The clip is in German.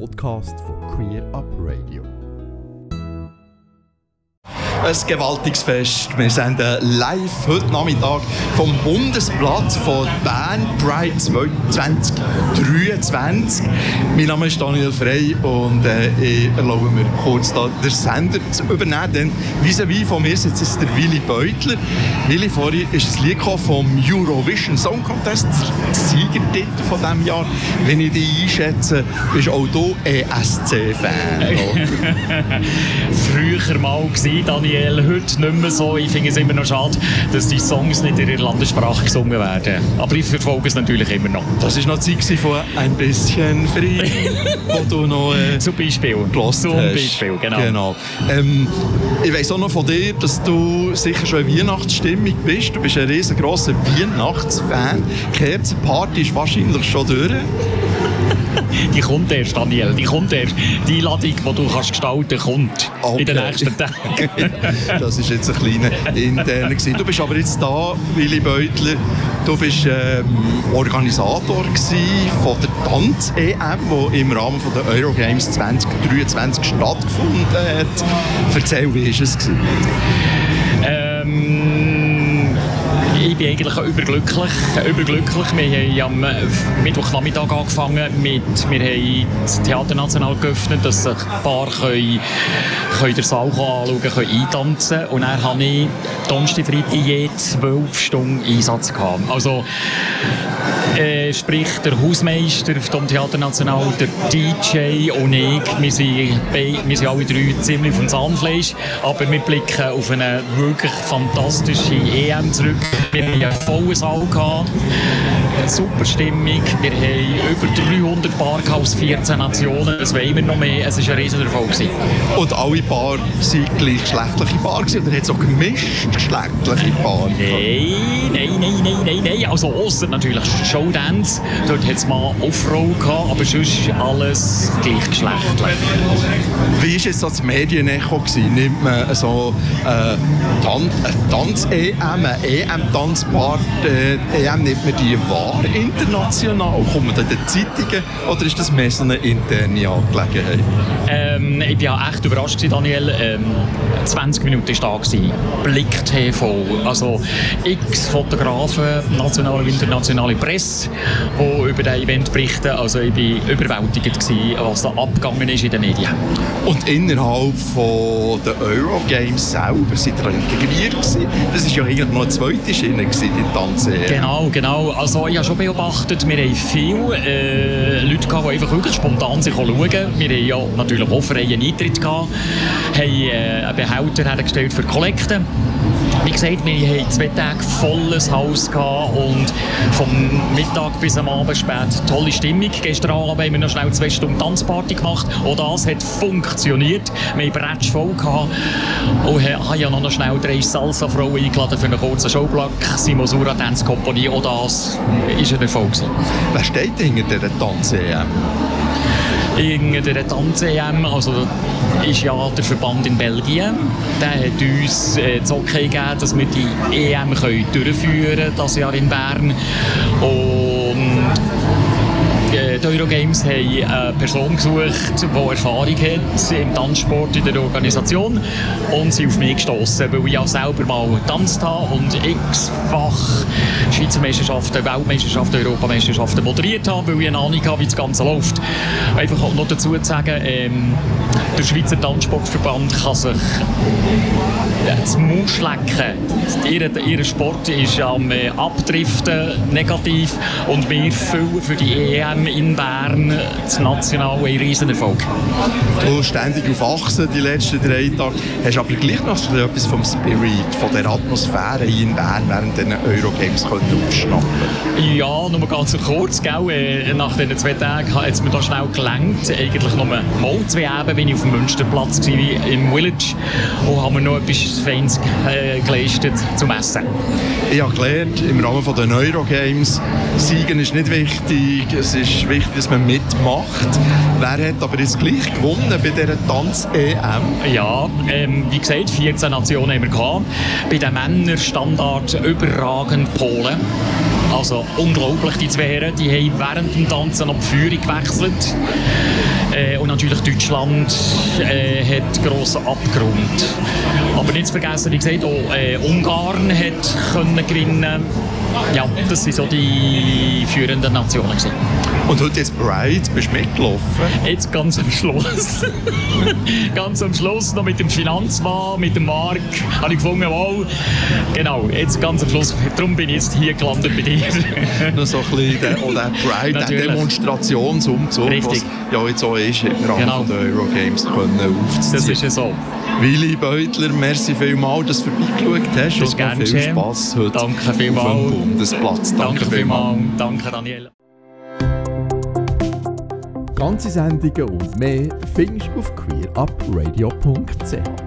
Podcast von Queer Up Radio. Ein gewaltiges Fest. Wir senden live heute Nachmittag vom Bundesplatz von Bern Pride 2023. Mein Name ist Daniel Frey und äh, ich erlaube mir kurz da den Sender zu übernehmen. Denn vis-à-vis von mir sitzt jetzt der Willy Beutler. Willy, vorhin ist das Lied vom Eurovision Song Contest, der Siegertitel von diesem Jahr. Wenn ich dich einschätze, bist auch du ESC-Fan. Früher mal gewesen, Daniel speziell heute nicht mehr so. Ich finde es immer noch schade, dass die Songs nicht in ihrer Landessprache gesungen werden. Aber ich verfolge es natürlich immer noch. Das war noch die Zeit von «Ein bisschen Frieden», wo du noch äh, Zum Beispiel. Zum hast. Beispiel, genau. genau. Ähm, ich weiss auch noch von dir, dass du sicher schon in Weihnachtsstimmung bist. Du bist ein riesengroßer Weihnachtsfan. Kerzenparty ist wahrscheinlich schon durch. die kommt erst, Daniel. Die kommt erst. Die Einladung, die du kannst gestalten kommt okay. in den nächsten Tagen. das ist jetzt ein kleiner interner Du bist aber jetzt da, Willy Beutler. Du bist ähm, Organisator von der Tanz-EM, die im Rahmen von der Eurogames 2023 stattgefunden hat. Erzähl, wie war es? Ich bin eigentlich überglücklich. überglücklich. Wir haben am Mittwochnachmittag angefangen mit, wir haben das Theater National geöffnet, dass sich ein paar können, können den Saal anschauen können, eintanzen Und dann hatte ich Donnerstag, Freitag je zwölf Stunden Einsatz. Gehabt. Also, äh, sprich der Hausmeister vom Theater National, der DJ und ich, wir sind, wir sind alle drei ziemlich vom Zahnfleisch, aber wir blicken auf eine wirklich fantastische EM zurück. Wir hatten einen vollen Saal, gehabt, eine super Stimmung, wir haben über 300 Paar aus 14 Nationen, das wollen wir noch mehr, es war ein riesiger Erfolg. Und alle Paar waren gleichgeschlechtliche Paar oder hat es auch gemischt geschlechtliche Paare? Nein, nein, nein, nein, nein, nein, also außer natürlich Showdance, dort hat es mal Offroad gehabt, aber sonst alles gleichgeschlechtlich. Wie war jetzt das Medienecho? Nimmt man so äh, Tan eine Tanz-EM, eine EM-Tanzpart, äh, EM nimmt man die wahr international? Man in den Zeitungen oder ist das mehr so eine interne Angelegenheit? Ähm, ich war echt überrascht, Daniel. Ähm, 20 Minuten war da. Blick TV. Also x Fotografen, nationale und internationale Presse, die über das Event berichten. Also ich war überwältigt, gewesen, was da abgegangen ist in den Medien. Und innerhalb von der Eurogames selber sind ihr integriert gewesen. Das war ja eigentlich noch eine zweite Schiene Tanze. Genau, genau. Also ich habe schon beobachtet, wir haben viele äh, Leute die spontan sich schauen. Wir haben ja natürlich auch freien Eintritt gehabt, haben äh, einen Behälter hergestellt für Kollekten. Wie gesagt, wir hatten zwei Tage volles Haus und vom Mittag bis am Abend spät tolle Stimmung. Gestern Abend haben wir noch schnell zwei Stunden Tanzparty gemacht. Auch das hat funktioniert. Wir hatten voll gehabt und haben ja noch schnell drei Salsa-Frauen eingeladen für einen kurzen Showblock. Simosura Dance Company. Auch das war ein Erfolg. Wer steht hinter dieser Tanz-EM? In der Tanz-EM, also ist ja der Verband in Belgien, der hat uns äh, das Okay gegeben, dass wir die EM können durchführen können, das Jahr in Bern. Und äh, die Eurogames haben eine Person gesucht, die Erfahrung hat im Tanzsport, in der Organisation und sie auf mich gestoßen, weil ich auch selber mal getanzt habe und x-fach Schweizer Meisterschaften, Weltmeisterschaften, Europameisterschaften moderiert habe, weil ich eine Ahnung habe, wie das Ganze läuft. Einfach noch dazu zu sagen, ähm, der Schweizer Tanzsportverband kann sich das Maus schlecken. Ihr, ihr Sport ist am äh, Abdriften negativ und wir füllen für die EM in Bern das National ein Riesenerfolg. Du ständig auf Achsen die letzten drei Tage, hast aber gleich noch etwas vom Spirit, von der Atmosphäre hier in Bern während den Eurogames aufschnappen Ja, nur ganz kurz, gell? Äh, nach diesen zwei Tagen hat es mir da schnell gelangt. Eigentlich nur mal zwei Eben bin ich auf dem Münsterplatz im Village und haben mir noch etwas Feins äh, geleistet zum Essen. Ich habe gelernt, im Rahmen der Neurogames, Siegen ist nicht wichtig, es ist wichtig, dass man mitmacht. Wer hat aber jetzt gleich gewonnen bei dieser Tanz-EM? Ja, ähm, wie gesagt, 14 Nationen haben wir gehabt. Bei den Männern Standard überragend Polen. Also unglaublich, die zwei Herren, die haben während dem Tanzen noch die Führung gewechselt. Äh, und natürlich Deutschland äh, hat grossen Abgrund. Aber nicht zu vergessen, wie gesagt, auch äh, Ungarn hat können gewinnen. Ja, das sind so die führenden Nationen. Gewesen. Und heute jetzt Pride, bist du mitgelaufen? Jetzt ganz am Schluss. ganz am Schluss noch mit dem Finanzmann, mit dem Mark, habe ich gefunden, wow, genau, jetzt ganz am Schluss. Darum bin ich jetzt hier gelandet bei dir. noch so ein bisschen der, der Pride, der Demonstrationsumzug, Richtig. was ja jetzt auch ist, im Rahmen Genau. der Eurogames können aufzuziehen. Das ist ja so. Willi Beutler, merci vielmals, dass du vorbeigeschaut hast Das ist und noch viel geschehen. Spass heute Danke auf vielmals. dem Bundesplatz. Danke vielmals. Danke, Daniel. Ganze Sendungen und mehr findest du auf queerupradio.ch.